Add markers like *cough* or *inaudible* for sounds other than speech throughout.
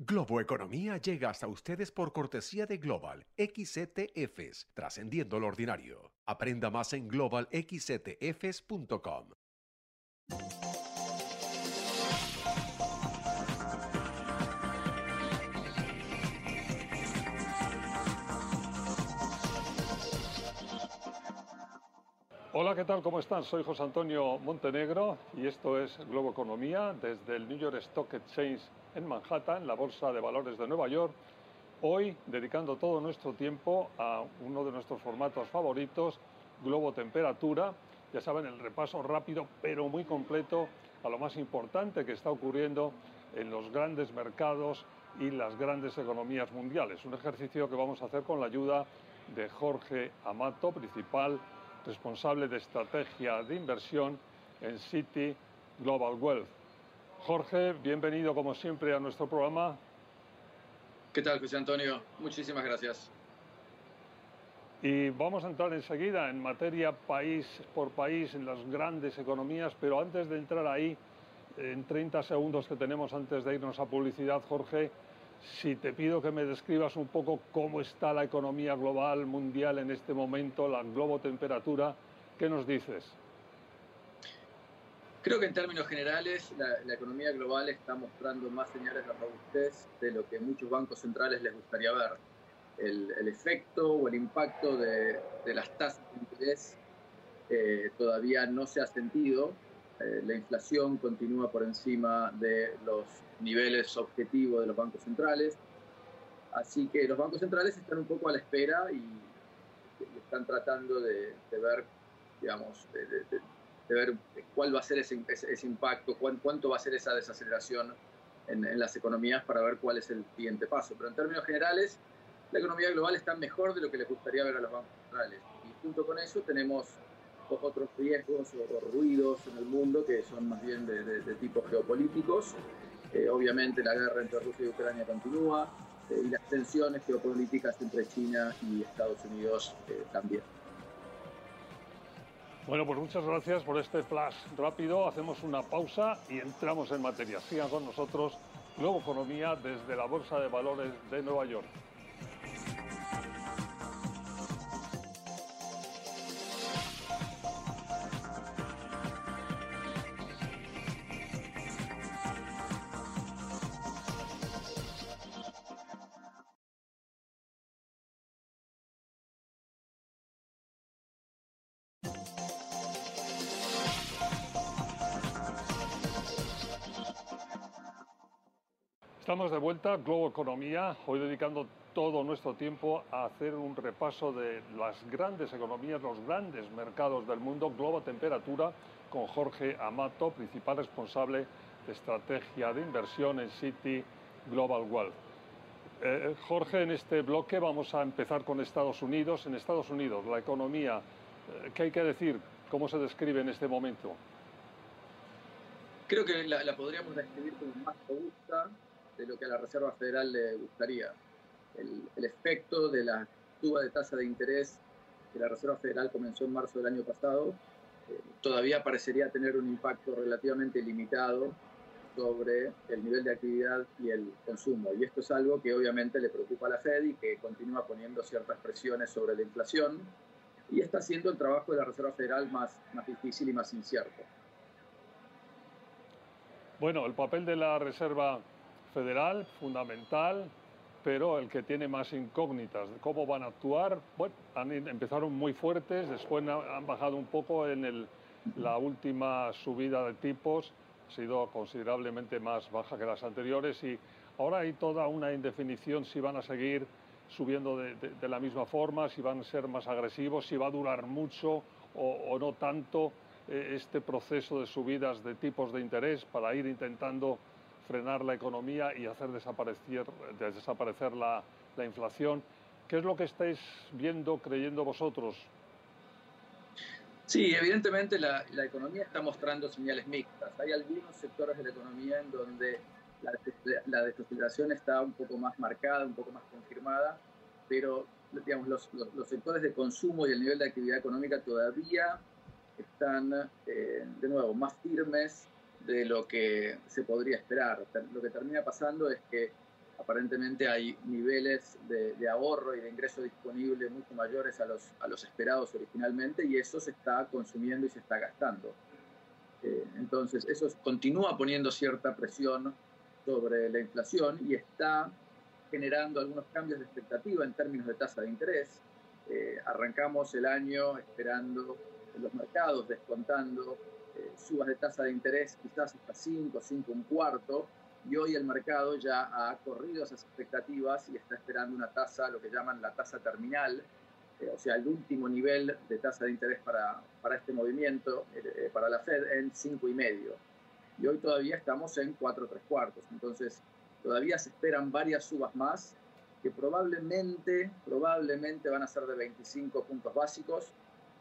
Globo Economía llega hasta ustedes por cortesía de Global XETFs, trascendiendo lo ordinario. Aprenda más en globalxetfs.com. Hola, ¿qué tal? ¿Cómo están? Soy José Antonio Montenegro y esto es Globo Economía desde el New York Stock Exchange en Manhattan, la Bolsa de Valores de Nueva York. Hoy dedicando todo nuestro tiempo a uno de nuestros formatos favoritos, Globo Temperatura. Ya saben, el repaso rápido pero muy completo a lo más importante que está ocurriendo en los grandes mercados y las grandes economías mundiales. Un ejercicio que vamos a hacer con la ayuda de Jorge Amato, principal responsable de estrategia de inversión en City Global Wealth. Jorge, bienvenido como siempre a nuestro programa. ¿Qué tal, José Antonio? Muchísimas gracias. Y vamos a entrar enseguida en materia país por país, en las grandes economías, pero antes de entrar ahí, en 30 segundos que tenemos antes de irnos a publicidad, Jorge, si te pido que me describas un poco cómo está la economía global, mundial en este momento, la globotemperatura, ¿qué nos dices? Creo que en términos generales la, economía global está mostrando más señales de robustez de lo que muchos bancos centrales les gustaría ver. El, efecto o el impacto de, las tasas de interés eh, todavía no se ha sentido. Eh, la inflación continúa por encima de los niveles objetivos de los bancos centrales. Así que los bancos centrales están un poco a la espera y, están tratando de, ver, digamos, de, ver cuál va a ser ese, impacto, cuánto va a ser esa desaceleración en, en, las economías para ver cuál es el siguiente paso. Pero en términos generales, la economía global está mejor de lo que les gustaría ver a los bancos centrales. Y junto con eso tenemos otros riesgos o ruidos en el mundo que son más bien de, tipo geopolíticos. Eh, obviamente la guerra entre Rusia y Ucrania continúa eh, y las tensiones geopolíticas entre China y Estados Unidos eh, también. Bueno, pues muchas gracias por este flash rápido. Hacemos una pausa y entramos en materia. Sigan con nosotros Globo Economía desde la Bolsa de Valores de Nueva York. Estamos de vuelta, Globo Economía, hoy dedicando todo nuestro tiempo a hacer un repaso de las grandes economías, los grandes mercados del mundo, Globo Temperatura, con Jorge Amato, principal responsable de estrategia de inversión en City Global Wealth. Eh, Jorge, en este bloque vamos a empezar con Estados Unidos. En Estados Unidos, la economía, eh, ¿qué hay que decir? ¿Cómo se describe en este momento? Creo que la, podríamos describir como más robusta, de lo que a la Reserva Federal le gustaría. El, efecto de la suba de tasa de interés que la Reserva Federal comenzó en marzo del año pasado eh, todavía parecería tener un impacto relativamente limitado sobre el nivel de actividad y el consumo. Y esto es algo que obviamente le preocupa a la Fed y que continúa poniendo ciertas presiones sobre la inflación y está haciendo el trabajo de la Reserva Federal más, más difícil y más incierto. Bueno, el papel de la Reserva federal, fundamental, pero el que tiene más incógnitas. ¿Cómo van a actuar? Bueno, han, empezaron muy fuertes, después han bajado un poco en el, la última subida de tipos, ha sido considerablemente más baja que las anteriores y ahora hay toda una indefinición si van a seguir subiendo de, la misma forma, si van a ser más agresivos, si va a durar mucho o, o no tanto eh, este proceso de subidas de tipos de interés para ir intentando frenar la economía y hacer desaparecer, desaparecer la, la inflación. ¿Qué es lo que estáis viendo, creyendo vosotros? Sí, evidentemente la, la, economía está mostrando señales mixtas. Hay algunos sectores de la economía en donde la, la desaceleración está un poco más marcada, un poco más confirmada, pero digamos, los, los, sectores de consumo y el nivel de actividad económica todavía están, eh, de nuevo, más firmes de lo que se podría esperar. Lo que termina pasando es que aparentemente hay niveles de, ahorro y de ingreso disponible mucho mayores a los, a los esperados originalmente y eso se está consumiendo y se está gastando. Eh, entonces, eso continúa poniendo cierta presión sobre la inflación y está generando algunos cambios de expectativa en términos de tasa de interés. Eh, arrancamos el año esperando los mercados, descontando eh, subas de tasa de interés quizás hasta 5, 5, un cuarto, y hoy el mercado ya ha corrido esas expectativas y está esperando una tasa, lo que llaman la tasa terminal, eh, o sea, el último nivel de tasa de interés para, para este movimiento, eh, para la Fed, en 5,5. Y hoy todavía estamos en 4, 3 cuartos. Entonces, todavía se esperan varias subas más que probablemente, probablemente van a ser de 25 puntos básicos.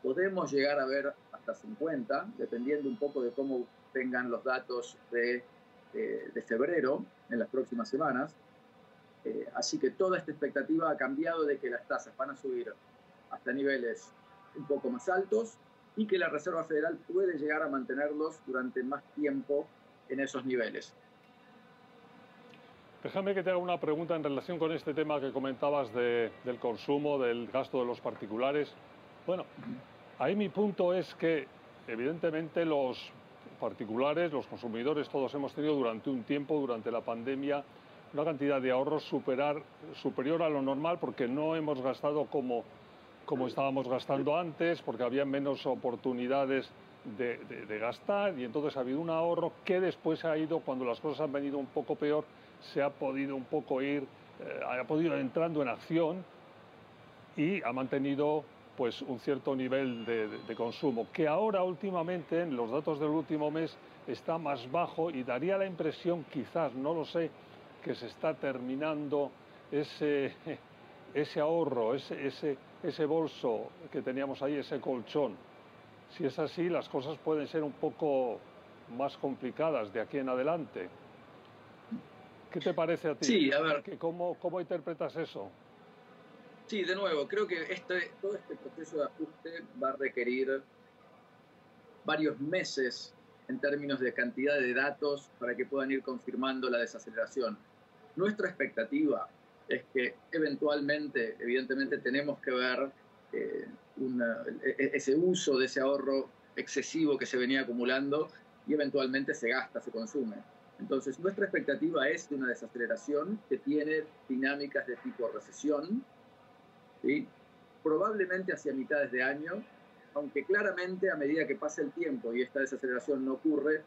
Podemos llegar a ver hasta 50, dependiendo un poco de cómo tengan los datos de eh, de febrero, en las próximas semanas. Eh, así que toda esta expectativa ha cambiado de que las tasas van a subir hasta niveles un poco más altos y que la Reserva Federal puede llegar a mantenerlos durante más tiempo en esos niveles. Déjame que te haga una pregunta en relación con este tema que comentabas del consumo, del gasto de los particulares. Bueno, ahí mi punto es que evidentemente los particulares, los consumidores, todos hemos tenido durante un tiempo, durante la pandemia, una cantidad de ahorros superior a lo normal porque no hemos gastado como, como estábamos gastando antes, porque había menos oportunidades de, gastar y entonces ha habido un ahorro que después ha ido, cuando las cosas han venido un poco peor, se ha podido un poco ir, eh, ha podido entrando en acción y ha mantenido pues un cierto nivel de, consumo, que ahora últimamente, en los datos del último mes, está más bajo y daría la impresión, quizás, no lo sé, que se está terminando ese, *laughs* ese ahorro, ese, ese, ese bolso que teníamos ahí, ese colchón. Si es así, las cosas pueden ser un poco más complicadas de aquí en adelante. ¿Qué te parece a ti? Sí, a ver. ¿Cómo, cómo interpretas eso? Sí, de nuevo, creo que este, todo este proceso de ajuste va a requerir varios meses en términos de cantidad de datos para que puedan ir confirmando la desaceleración. Nuestra expectativa es que eventualmente, evidentemente, tenemos que ver eh, e, e, ese uso de ese ahorro excesivo que se venía acumulando y eventualmente se gasta, se consume. Entonces, nuestra expectativa es de una desaceleración que tiene dinámicas de tipo recesión, probablemente hacia mitades de año, aunque claramente a medida que pasa el tiempo y esta desaceleración no ocurre,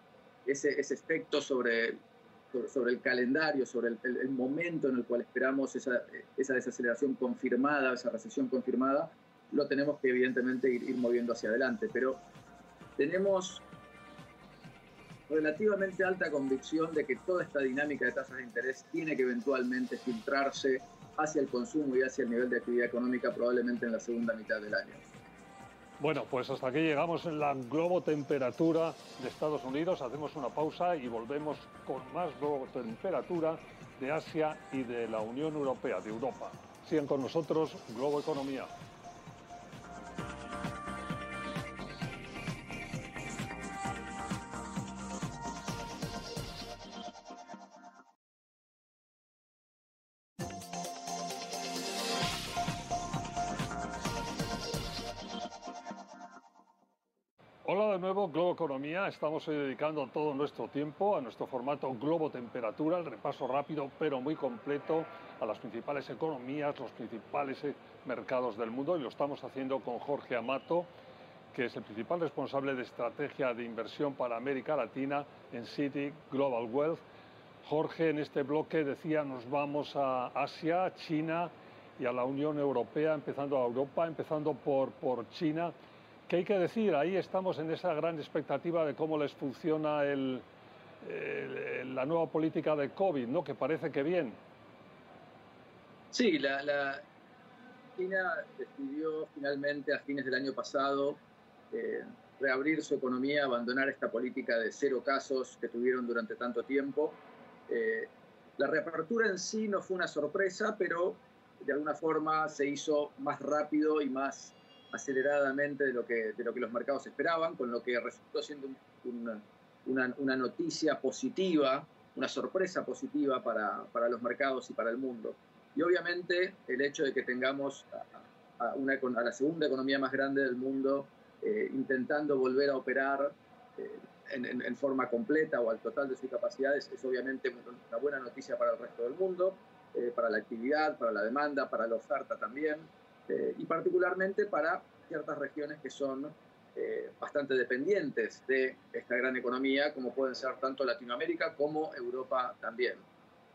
ese, ese efecto sobre, sobre, el calendario, sobre el, momento en el cual esperamos esa, esa desaceleración confirmada, esa recesión confirmada, lo tenemos que evidentemente ir moviendo hacia adelante. Pero tenemos relativamente alta convicción de que toda esta dinámica de tasas de interés tiene que eventualmente filtrarse hacia el consumo y hacia el nivel de actividad económica probablemente en la segunda mitad del año. Bueno, pues hasta aquí llegamos en la globo temperatura de Estados Unidos. Hacemos una pausa y volvemos con más globo temperatura de Asia y de la Unión Europea, de Europa. Sigan con nosotros, Globo Economía. Economía. Estamos hoy dedicando todo nuestro tiempo a nuestro formato Globo Temperatura, el repaso rápido pero muy completo a las principales economías, los principales eh, mercados del mundo y lo estamos haciendo con Jorge Amato, que es el principal responsable de estrategia de inversión para América Latina en City Global Wealth. Jorge, en este bloque decía, nos vamos a Asia, China y a la Unión Europea, empezando a Europa, empezando por, por China. ¿Qué hay que decir? Ahí estamos en esa gran expectativa de cómo les funciona la nueva política de COVID, ¿no? Que parece que bien. Sí, la, China decidió finalmente a fines del año pasado eh, reabrir su economía, abandonar esta política de cero casos que tuvieron durante tanto tiempo. Eh, la reapertura en sí no fue una sorpresa, pero de alguna forma se hizo más rápido y más aceleradamente de lo que, de lo que los mercados esperaban, con lo que resultó siendo una, una, noticia positiva una sorpresa positiva para, para, los mercados y para el mundo. Y obviamente el hecho de que tengamos a, la segunda economía más grande del mundo eh, intentando volver a operar eh, en, en, forma completa o al total de sus capacidades es obviamente una buena noticia para el resto del mundo, eh, para la actividad, para la demanda, para la oferta también, y particularmente para ciertas regiones que son bastante dependientes de esta gran economía, como pueden ser tanto Latinoamérica como Europa también.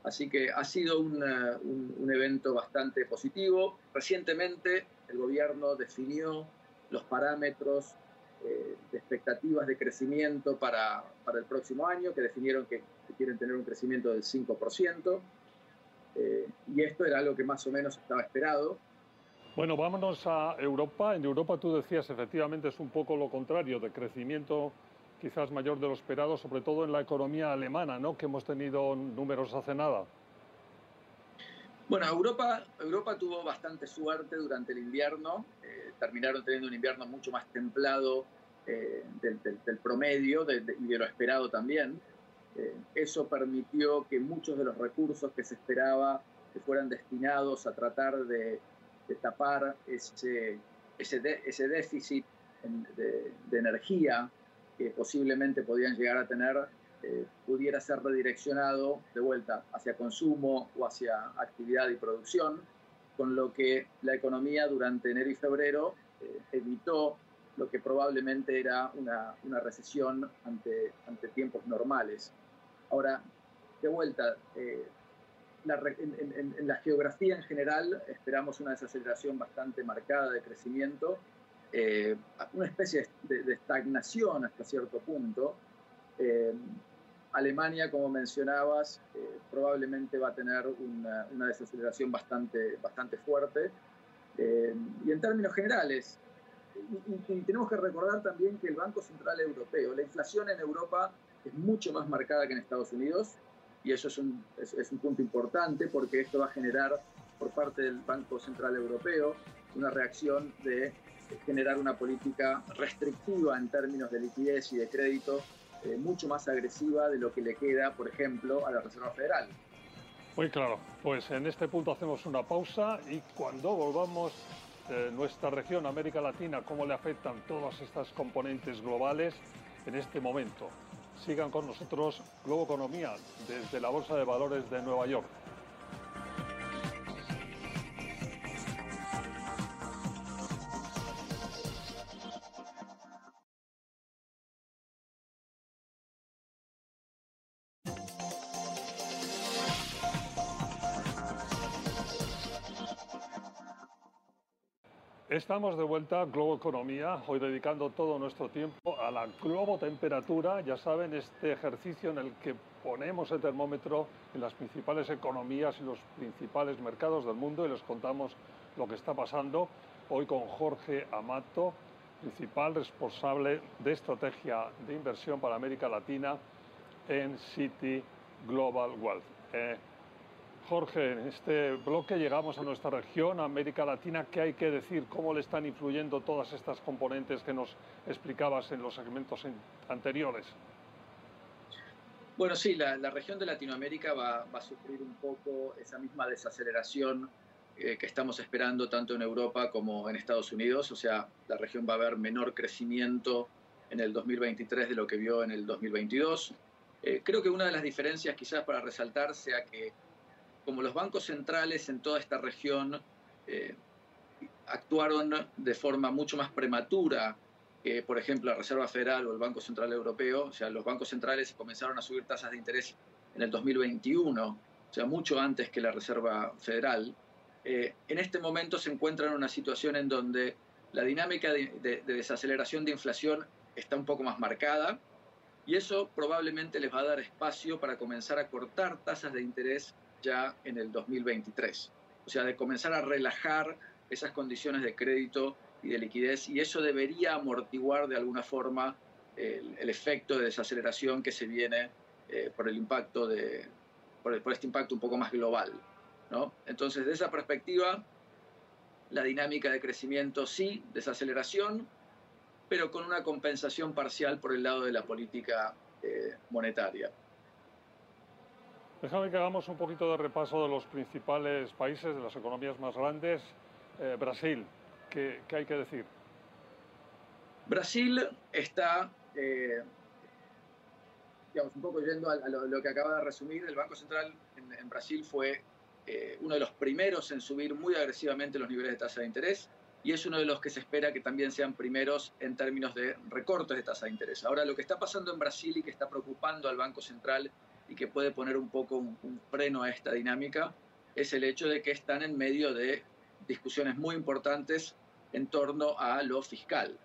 Así que ha sido un, un, un evento bastante positivo. Recientemente el gobierno definió los parámetros eh, de expectativas de crecimiento para, para, el próximo año, que definieron que, quieren tener un crecimiento del 5%, eh, y esto era algo que más o menos estaba esperado. Bueno, vámonos a Europa. En Europa tú decías, efectivamente, es un poco lo contrario, de crecimiento quizás mayor de lo esperado, sobre todo en la economía alemana, ¿no? que hemos tenido números hace nada. Bueno, Europa, Europa tuvo bastante suerte durante el invierno. Eh, terminaron teniendo un invierno mucho más templado eh, del, del, promedio y de lo esperado también. Eh, eso permitió que muchos de los recursos que se esperaba que fueran destinados a tratar de, de tapar ese, ese, de, ese déficit de, de, energía que posiblemente podían llegar a tener eh, pudiera ser redireccionado de vuelta hacia consumo o hacia actividad y producción, con lo que la economía durante enero y febrero eh, evitó lo que probablemente era una, una recesión ante, ante, tiempos normales. Ahora, de vuelta, eh, la, en, en, en, la geografía en general esperamos una desaceleración bastante marcada de crecimiento, eh, una especie de, de, estagnación hasta cierto punto, eh, Alemania, como mencionabas, eh, probablemente va a tener una, una, desaceleración bastante, bastante fuerte. Eh, y en términos generales, y, y, tenemos que recordar también que el Banco Central Europeo, la inflación en Europa es mucho más marcada que en Estados Unidos, y eso es un, es, un punto importante porque esto va a generar por parte del Banco Central Europeo una reacción de generar una política restrictiva en términos de liquidez y de crédito eh, mucho más agresiva de lo que le queda, por ejemplo, a la Reserva Federal. Muy claro. Pues en este punto hacemos una pausa y cuando volvamos eh, nuestra región, América Latina, cómo le afectan todas estas componentes globales en este momento. Sigan con nosotros Globo Economía desde la Bolsa de Valores de Nueva York. Estamos de vuelta a Globo Economía, hoy dedicando todo nuestro tiempo a la globo temperatura, ya saben, este ejercicio en el que ponemos el termómetro en las principales economías y los principales mercados del mundo y les contamos lo que está pasando. Hoy con Jorge Amato, principal responsable de estrategia de inversión para América Latina en City Global Wealth. Eh, Jorge, en este bloque llegamos a nuestra región, América Latina. ¿Qué hay que decir? ¿Cómo le están influyendo todas estas componentes que nos explicabas en los segmentos anteriores? Bueno, sí, la, la región de Latinoamérica va, va, a sufrir un poco esa misma desaceleración eh, que estamos esperando tanto en Europa como en Estados Unidos. O sea, la región va a ver menor crecimiento en el 2023 de lo que vio en el 2022. Eh, creo que una de las diferencias quizás para resaltar sea que como los bancos centrales en toda esta región eh, actuaron de forma mucho más prematura que, por ejemplo, la Reserva Federal o el Banco Central Europeo, o sea, los bancos centrales comenzaron a subir tasas de interés en el 2021, o sea, mucho antes que la Reserva Federal, eh, en este momento se encuentran en una situación en donde la dinámica de, de, de desaceleración de inflación está un poco más marcada, y eso probablemente les va a dar espacio para comenzar a cortar tasas de interés ya en el 2023. O sea, de comenzar a relajar esas condiciones de crédito y de liquidez y eso debería amortiguar de alguna forma el, el efecto de desaceleración que se viene eh, por el impacto de por, el, por, este impacto un poco más global, ¿no? Entonces, de esa perspectiva, la dinámica de crecimiento sí, desaceleración, pero con una compensación parcial por el lado de la política eh, monetaria. Déjame que hagamos un poquito de repaso de los principales países, de las economías más grandes. Eh, Brasil, ¿qué, hay que decir? Brasil está, eh, digamos, un poco yendo a, lo, que acaba de resumir, el Banco Central en, Brasil fue eh, uno de los primeros en subir muy agresivamente los niveles de tasa de interés y es uno de los que se espera que también sean primeros en términos de recortes de tasa de interés. Ahora, lo que está pasando en Brasil y que está preocupando al Banco Central y que puede poner un poco un, freno a esta dinámica es el hecho de que están en medio de discusiones muy importantes en torno a lo fiscal.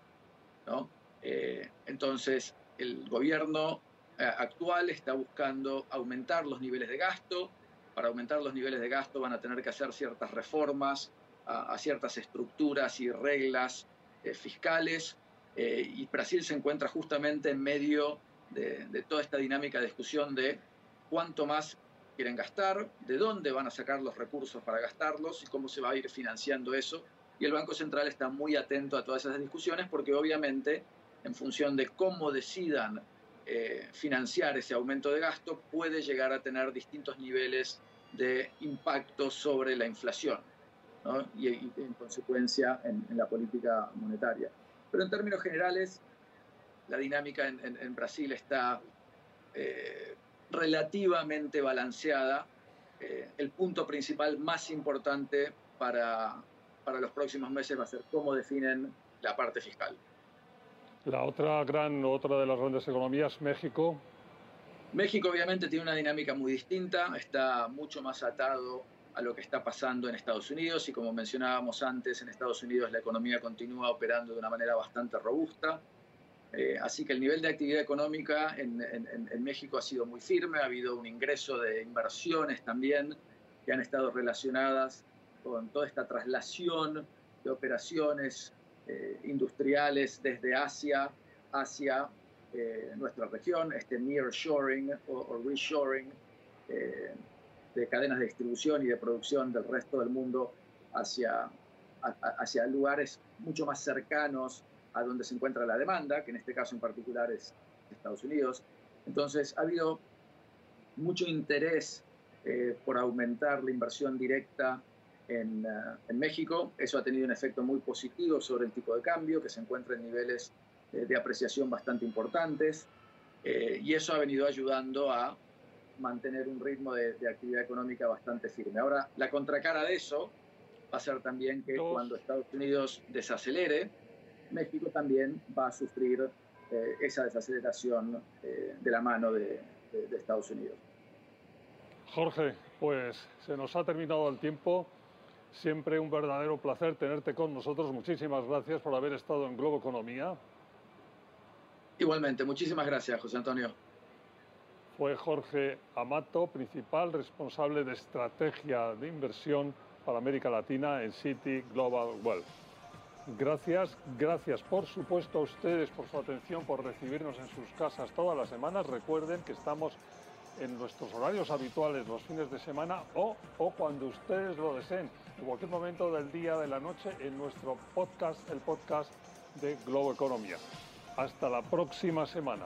¿no? Eh, entonces, el gobierno eh, actual está buscando aumentar los niveles de gasto. Para aumentar los niveles de gasto van a tener que hacer ciertas reformas a, ciertas estructuras y reglas eh, fiscales. y Brasil se encuentra justamente en medio de, de toda esta dinámica de discusión de cuánto más quieren gastar, de dónde van a sacar los recursos para gastarlos y cómo se va a ir financiando eso. Y el Banco Central está muy atento a todas esas discusiones porque obviamente en función de cómo decidan eh, financiar ese aumento de gasto puede llegar a tener distintos niveles de impacto sobre la inflación y, en consecuencia en, la política monetaria. Pero en términos generales, la dinámica en, Brasil está eh, relativamente balanceada. Eh, el punto principal más importante para, para los próximos meses va a ser cómo definen la parte fiscal. La otra gran, otra de las grandes economías, México. México obviamente tiene una dinámica muy distinta, está mucho más atado a lo que está pasando en Estados Unidos y como mencionábamos antes, en Estados Unidos la economía continúa operando de una manera bastante robusta. Eh, así que el nivel de actividad económica en, México ha sido muy firme, ha habido un ingreso de inversiones también que han estado relacionadas con toda esta traslación de operaciones eh, industriales desde Asia hacia eh, nuestra región, este nearshoring o, o reshoring de cadenas de distribución y de producción del resto del mundo hacia, hacia lugares mucho más cercanos a donde se encuentra la demanda, que en este caso en particular es Estados Unidos. Entonces ha habido mucho interés eh, por aumentar la inversión directa en, eh, en, México. Eso ha tenido un efecto muy positivo sobre el tipo de cambio, que se encuentra en niveles eh, de apreciación bastante importantes. y eso ha venido ayudando a mantener un ritmo de, de, actividad económica bastante firme. Ahora, la contracara de eso va a ser también que cuando Estados Unidos desacelere, México también va a sufrir eh, esa desaceleración eh, de la mano de, Estados Unidos. Jorge, pues se nos ha terminado el tiempo. Siempre un verdadero placer tenerte con nosotros. Muchísimas gracias por haber estado en Globo Economía. Igualmente, muchísimas gracias, José Antonio. Fue Jorge Amato, principal responsable de estrategia de inversión para América Latina en City Global Wealth. Gracias, gracias por supuesto a ustedes por su atención, por recibirnos en sus casas todas las semanas. Recuerden que estamos en nuestros horarios habituales los fines de semana o, o cuando ustedes lo deseen, en cualquier momento del día, de la noche, en nuestro podcast, el podcast de Globo Economía. Hasta la próxima semana.